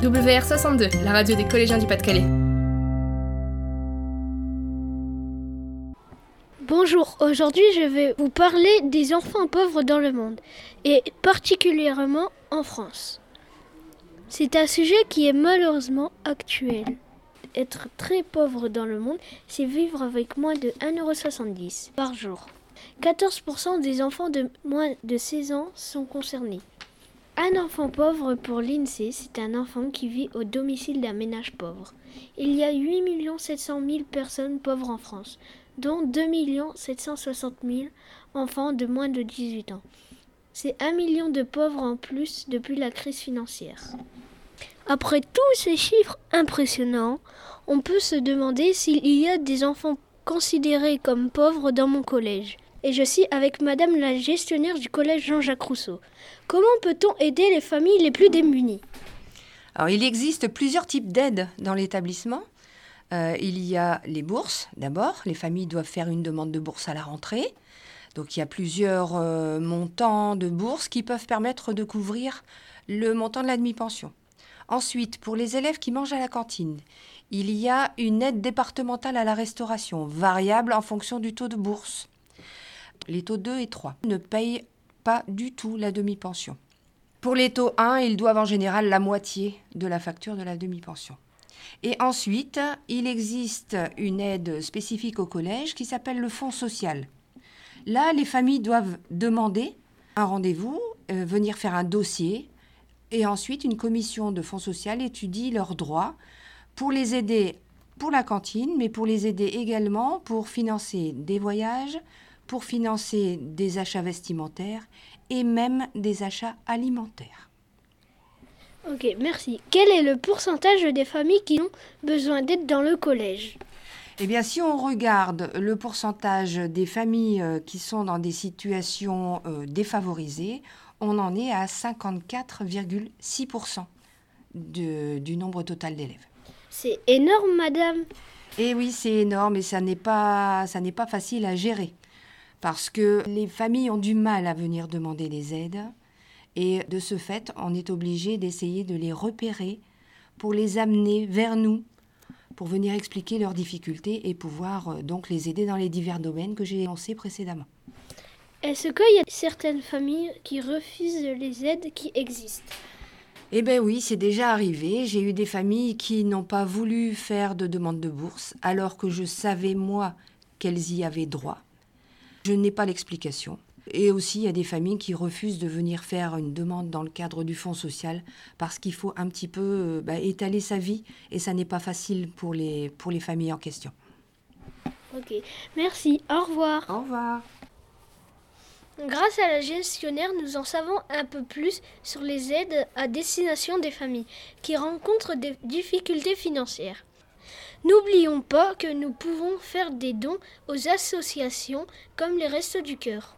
WR62, la radio des collégiens du Pas-de-Calais. Bonjour, aujourd'hui je vais vous parler des enfants pauvres dans le monde, et particulièrement en France. C'est un sujet qui est malheureusement actuel. Être très pauvre dans le monde, c'est vivre avec moins de 1,70€ par jour. 14% des enfants de moins de 16 ans sont concernés. Un enfant pauvre pour l'INSEE, c'est un enfant qui vit au domicile d'un ménage pauvre. Il y a 8 700 000 personnes pauvres en France, dont 2 760 000 enfants de moins de 18 ans. C'est un million de pauvres en plus depuis la crise financière. Après tous ces chiffres impressionnants, on peut se demander s'il y a des enfants considérés comme pauvres dans mon collège et je suis avec Madame la gestionnaire du collège Jean-Jacques Rousseau. Comment peut-on aider les familles les plus démunies? Il existe plusieurs types d'aides dans l'établissement. Euh, il y a les bourses, d'abord. Les familles doivent faire une demande de bourse à la rentrée. Donc, il y a plusieurs euh, montants de bourses qui peuvent permettre de couvrir le montant de la demi-pension. Ensuite, pour les élèves qui mangent à la cantine, il y a une aide départementale à la restauration, variable en fonction du taux de bourse. Les taux 2 et 3 ne payent pas du tout la demi-pension. Pour les taux 1, ils doivent en général la moitié de la facture de la demi-pension. Et ensuite, il existe une aide spécifique au collège qui s'appelle le fonds social. Là, les familles doivent demander un rendez-vous, euh, venir faire un dossier, et ensuite une commission de fonds social étudie leurs droits pour les aider pour la cantine, mais pour les aider également pour financer des voyages, pour financer des achats vestimentaires et même des achats alimentaires. Ok, merci. Quel est le pourcentage des familles qui ont besoin d'aide dans le collège? Eh bien, si on regarde le pourcentage des familles euh, qui sont dans des situations euh, défavorisées, on en est à 54,6% du nombre total d'élèves. C'est énorme, madame. Eh oui, c'est énorme et ça n'est pas, ça n'est pas facile à gérer parce que les familles ont du mal à venir demander des aides et de ce fait, on est obligé d'essayer de les repérer pour les amener vers nous pour venir expliquer leurs difficultés et pouvoir euh, donc les aider dans les divers domaines que j'ai énoncés précédemment. Est-ce qu'il y a certaines familles qui refusent les aides qui existent? Eh bien oui, c'est déjà arrivé. J'ai eu des familles qui n'ont pas voulu faire de demande de bourse alors que je savais moi qu'elles y avaient droit. Je n'ai pas l'explication. Et aussi, il y a des familles qui refusent de venir faire une demande dans le cadre du fonds social parce qu'il faut un petit peu euh, bah, étaler sa vie et ça n'est pas facile pour les, pour les familles en question. Ok, merci. Au revoir. Au revoir. Grâce à la gestionnaire, nous en savons un peu plus sur les aides à destination des familles qui rencontrent des difficultés financières. N'oublions pas que nous pouvons faire des dons aux associations comme les Restos du Cœur.